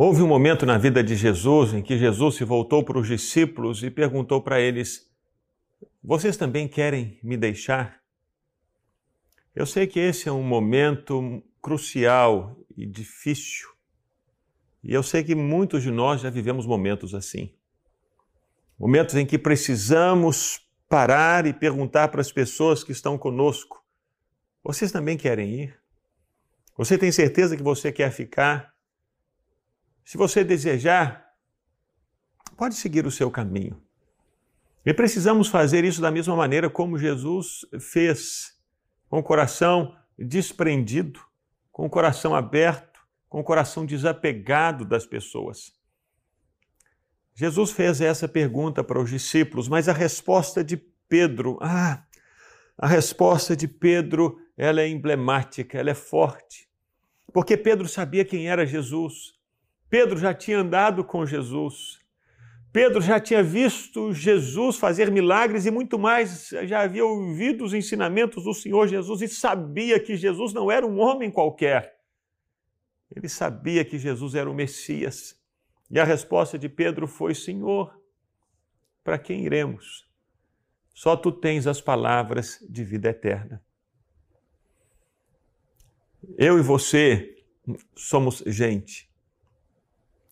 Houve um momento na vida de Jesus em que Jesus se voltou para os discípulos e perguntou para eles: Vocês também querem me deixar? Eu sei que esse é um momento crucial e difícil. E eu sei que muitos de nós já vivemos momentos assim. Momentos em que precisamos parar e perguntar para as pessoas que estão conosco: Vocês também querem ir? Você tem certeza que você quer ficar? Se você desejar, pode seguir o seu caminho. E precisamos fazer isso da mesma maneira como Jesus fez, com o coração desprendido, com o coração aberto, com o coração desapegado das pessoas. Jesus fez essa pergunta para os discípulos, mas a resposta de Pedro, ah, a resposta de Pedro, ela é emblemática, ela é forte. Porque Pedro sabia quem era Jesus. Pedro já tinha andado com Jesus. Pedro já tinha visto Jesus fazer milagres e muito mais, já havia ouvido os ensinamentos do Senhor Jesus e sabia que Jesus não era um homem qualquer. Ele sabia que Jesus era o Messias. E a resposta de Pedro foi: Senhor, para quem iremos? Só tu tens as palavras de vida eterna. Eu e você somos gente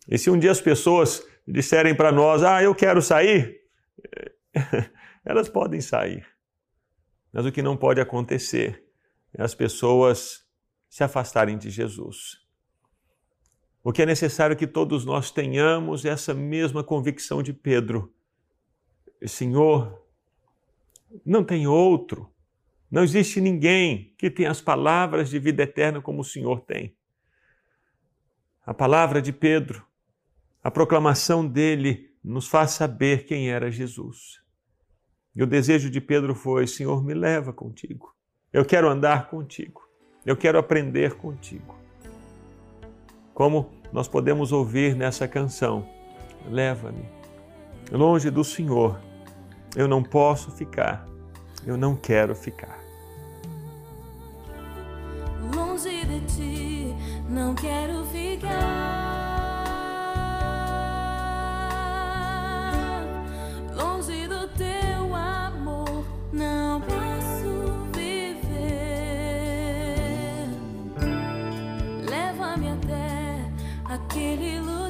e se um dia as pessoas disserem para nós, ah, eu quero sair, elas podem sair. Mas o que não pode acontecer é as pessoas se afastarem de Jesus. O que é necessário que todos nós tenhamos é essa mesma convicção de Pedro. Senhor, não tem outro, não existe ninguém que tenha as palavras de vida eterna como o Senhor tem. A palavra de Pedro a proclamação dele nos faz saber quem era Jesus. E o desejo de Pedro foi: Senhor, me leva contigo. Eu quero andar contigo. Eu quero aprender contigo. Como nós podemos ouvir nessa canção: Leva-me. Longe do Senhor, eu não posso ficar. Eu não quero ficar. Longe de ti, não quero ficar. aquele lugar.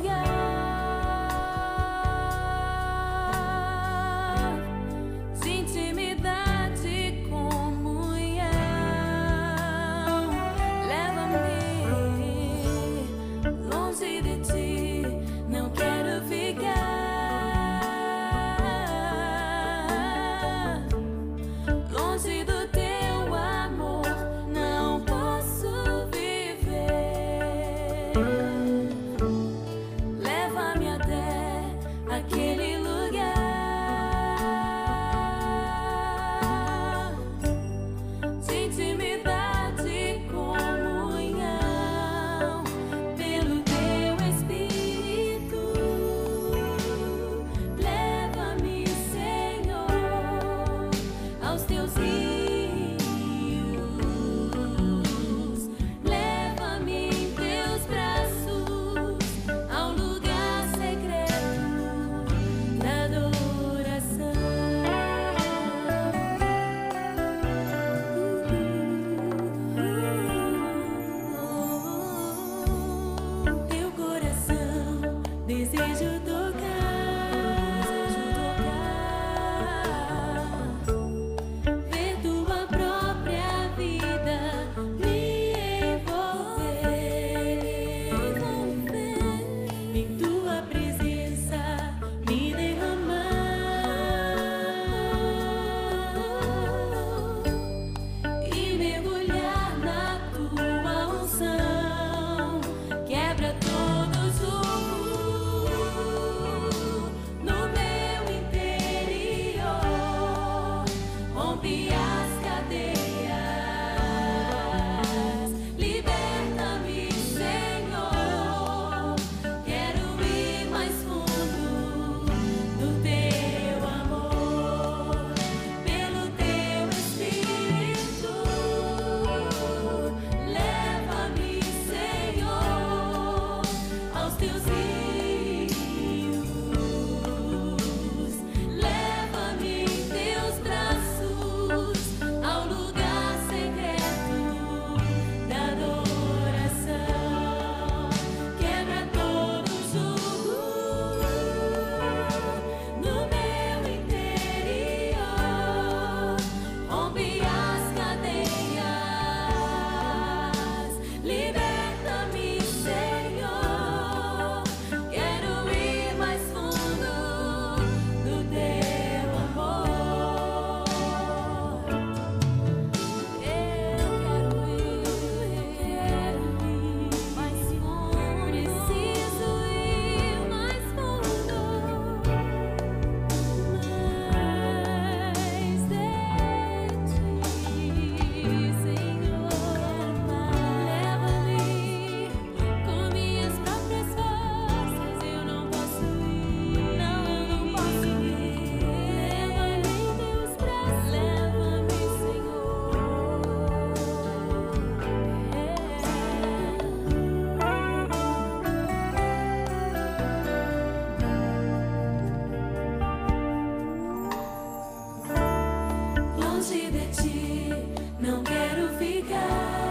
Ficar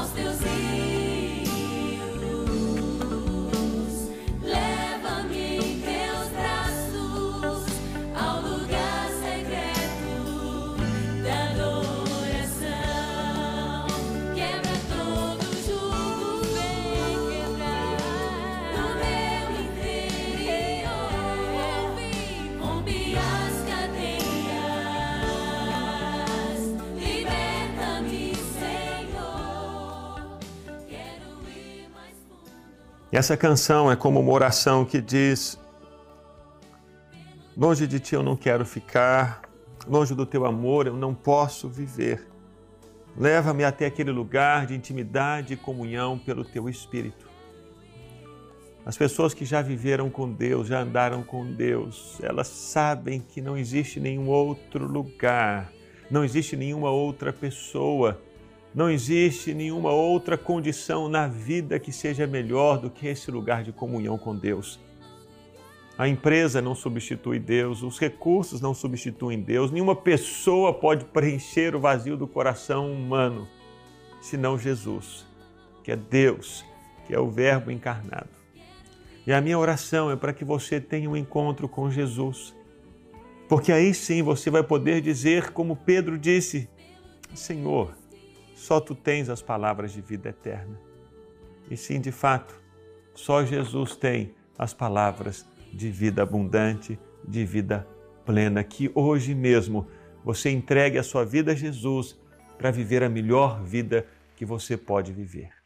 house still essa canção é como uma oração que diz: Longe de ti eu não quero ficar, longe do teu amor eu não posso viver. Leva-me até aquele lugar de intimidade e comunhão pelo teu Espírito. As pessoas que já viveram com Deus, já andaram com Deus, elas sabem que não existe nenhum outro lugar, não existe nenhuma outra pessoa, não existe nenhuma outra condição na vida que seja melhor do que esse lugar de comunhão com Deus. A empresa não substitui Deus, os recursos não substituem Deus, nenhuma pessoa pode preencher o vazio do coração humano, senão Jesus, que é Deus, que é o Verbo encarnado. E a minha oração é para que você tenha um encontro com Jesus, porque aí sim você vai poder dizer, como Pedro disse: Senhor, só tu tens as palavras de vida eterna. E sim, de fato, só Jesus tem as palavras de vida abundante, de vida plena. Que hoje mesmo você entregue a sua vida a Jesus para viver a melhor vida que você pode viver.